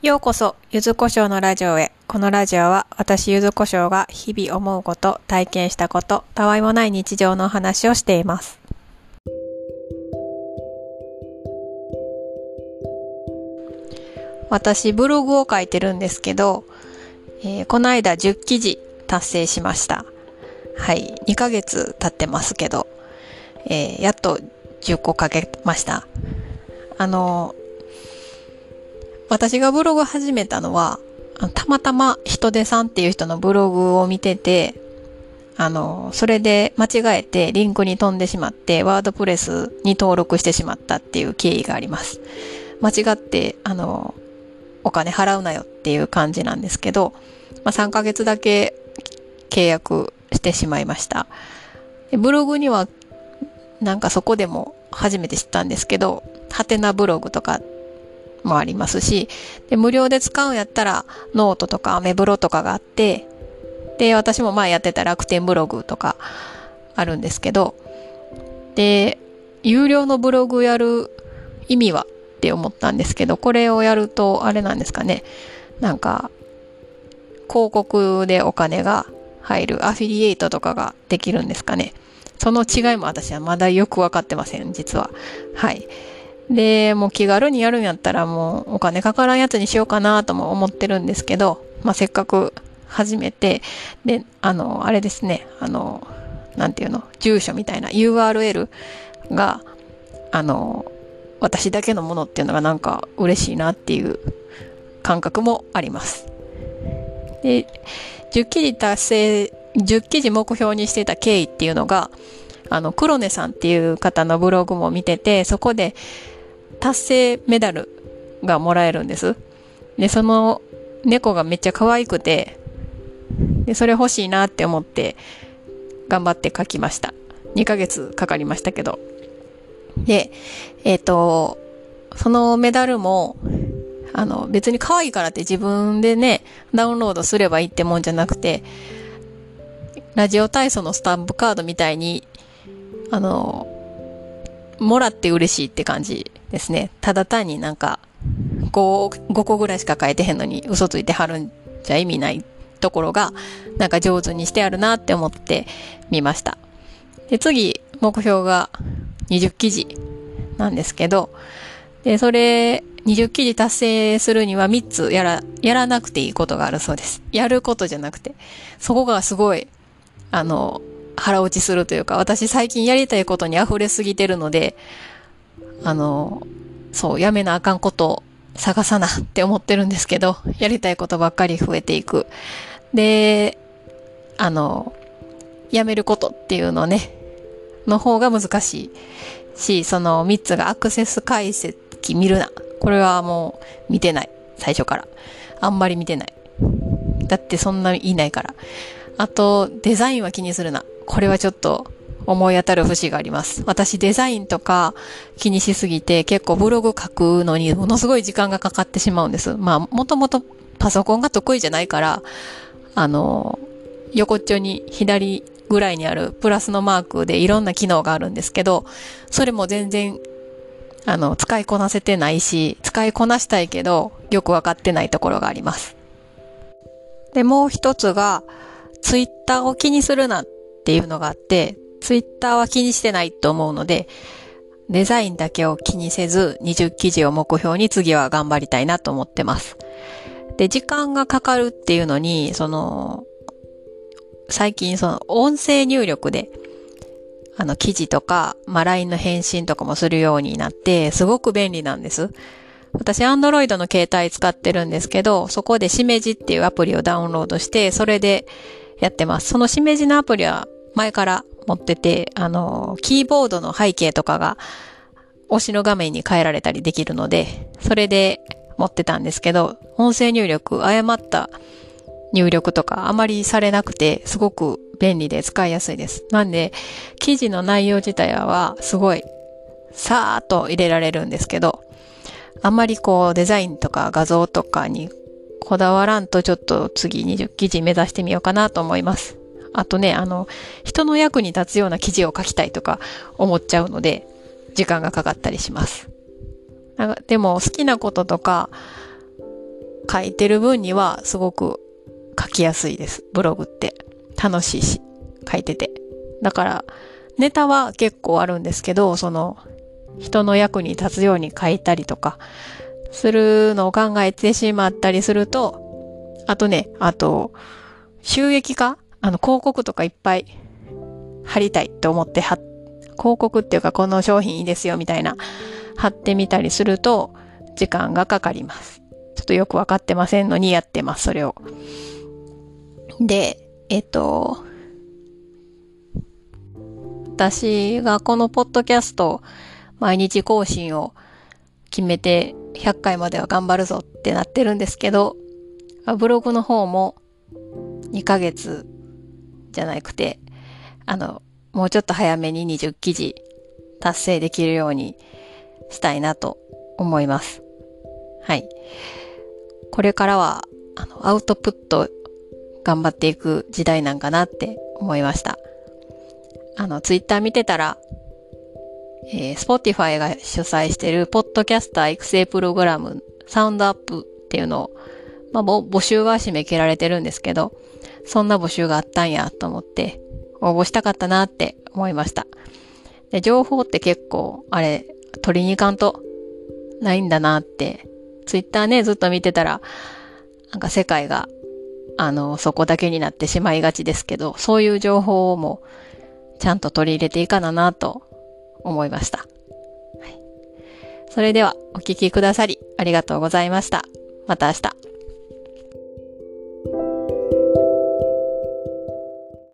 ようこそ、ゆずこしょうのラジオへ。このラジオは、私ゆずこしょうが日々思うこと、体験したこと、たわいもない日常の話をしています。私、ブログを書いてるんですけど、えーこの間10記事達成しました。はい、2ヶ月経ってますけど、えーやっと10個書けました。あの私がブログ始めたのは、たまたま人手さんっていう人のブログを見てて、あの、それで間違えてリンクに飛んでしまって、ワードプレスに登録してしまったっていう経緯があります。間違って、あの、お金払うなよっていう感じなんですけど、まあ、3ヶ月だけ契約してしまいました。ブログには、なんかそこでも初めて知ったんですけど、はてなブログとかもありますし、で無料で使うんやったらノートとかアメブロとかがあって、で、私も前やってた楽天ブログとかあるんですけど、で、有料のブログやる意味はって思ったんですけど、これをやるとあれなんですかね、なんか、広告でお金が入るアフィリエイトとかができるんですかね。その違いも私はまだよくわかってません、実は。はい。で、もう気軽にやるんやったらもうお金かからんやつにしようかなとも思ってるんですけど、まあ、せっかく始めて、で、あの、あれですね、あの、なんていうの、住所みたいな URL が、あの、私だけのものっていうのがなんか嬉しいなっていう感覚もあります。で、10記事達成、10記事目標にしてた経緯っていうのが、あの、黒根さんっていう方のブログも見てて、そこで達成メダルがもらえるんです。で、その猫がめっちゃ可愛くて、で、それ欲しいなって思って、頑張って書きました。2ヶ月かかりましたけど。で、えっ、と、そのメダルも、あの、別に可愛いからって自分でね、ダウンロードすればいいってもんじゃなくて、ラジオ体操のスタンプカードみたいに、あの、もらって嬉しいって感じですね。ただ単になんか、5, 5個ぐらいしか書いてへんのに嘘ついてはるんじゃ意味ないところが、なんか上手にしてあるなって思ってみました。で、次、目標が20記事なんですけど、で、それ、20記事達成するには3つやら、やらなくていいことがあるそうです。やることじゃなくて。そこがすごい、あの、腹落ちするというか、私最近やりたいことに溢れすぎてるので、あの、そう、やめなあかんこと探さなって思ってるんですけど、やりたいことばっかり増えていく。で、あの、やめることっていうのね、の方が難しいし、その3つがアクセス解析見るな。これはもう見てない。最初から。あんまり見てない。だってそんなにいないから。あと、デザインは気にするな。これはちょっと思い当たる節があります。私デザインとか気にしすぎて結構ブログ書くのにものすごい時間がかかってしまうんです。まあ、もともとパソコンが得意じゃないから、あの、横っちょに左ぐらいにあるプラスのマークでいろんな機能があるんですけど、それも全然、あの、使いこなせてないし、使いこなしたいけど、よくわかってないところがあります。で、もう一つが、ツイッターを気にするなっていうのがあって、ツイッターは気にしてないと思うので、デザインだけを気にせず、20記事を目標に次は頑張りたいなと思ってます。で、時間がかかるっていうのに、その、最近その音声入力で、あの記事とか、まあ、LINE の返信とかもするようになって、すごく便利なんです。私、Android の携帯使ってるんですけど、そこでしめじっていうアプリをダウンロードして、それでやってます。そのしめじのアプリは前から持ってて、あの、キーボードの背景とかが推しの画面に変えられたりできるので、それで持ってたんですけど、音声入力、誤った入力とかあまりされなくて、すごく便利で使いやすいです。なんで、記事の内容自体はすごい、さーっと入れられるんですけど、あんまりこうデザインとか画像とかにこだわらんとちょっと次20記事目指してみようかなと思います。あとね、あの、人の役に立つような記事を書きたいとか思っちゃうので、時間がかかったりします。なんかでも好きなこととか、書いてる分にはすごく書きやすいです。ブログって。楽しいし、書いてて。だから、ネタは結構あるんですけど、その、人の役に立つように書いたりとか、するのを考えてしまったりすると、あとね、あと、収益化あの、広告とかいっぱい貼りたいと思って貼っ、広告っていうかこの商品いいですよみたいな貼ってみたりすると時間がかかります。ちょっとよくわかってませんのにやってます、それを。で、えっと、私がこのポッドキャスト毎日更新を決めて100回までは頑張るぞってなってるんですけど、ブログの方も2ヶ月じゃなくて、あの、もうちょっと早めに20記事達成できるようにしたいなと思います。はい。これからは、あの、アウトプット頑張っていく時代なんかなって思いました。あの、ツイッター見てたら、えー、Spotify が主催してるポッドキャスター育成プログラムサウンドアップっていうのを、まあ、募集が締め切られてるんですけど、そんな募集があったんやと思って、応募したかったなって思いました。で、情報って結構、あれ、取りに行かんとないんだなって、ツイッターね、ずっと見てたら、なんか世界が、あの、そこだけになってしまいがちですけど、そういう情報もちゃんと取り入れていかななと思いました。はい。それでは、お聞きくださりありがとうございました。また明日。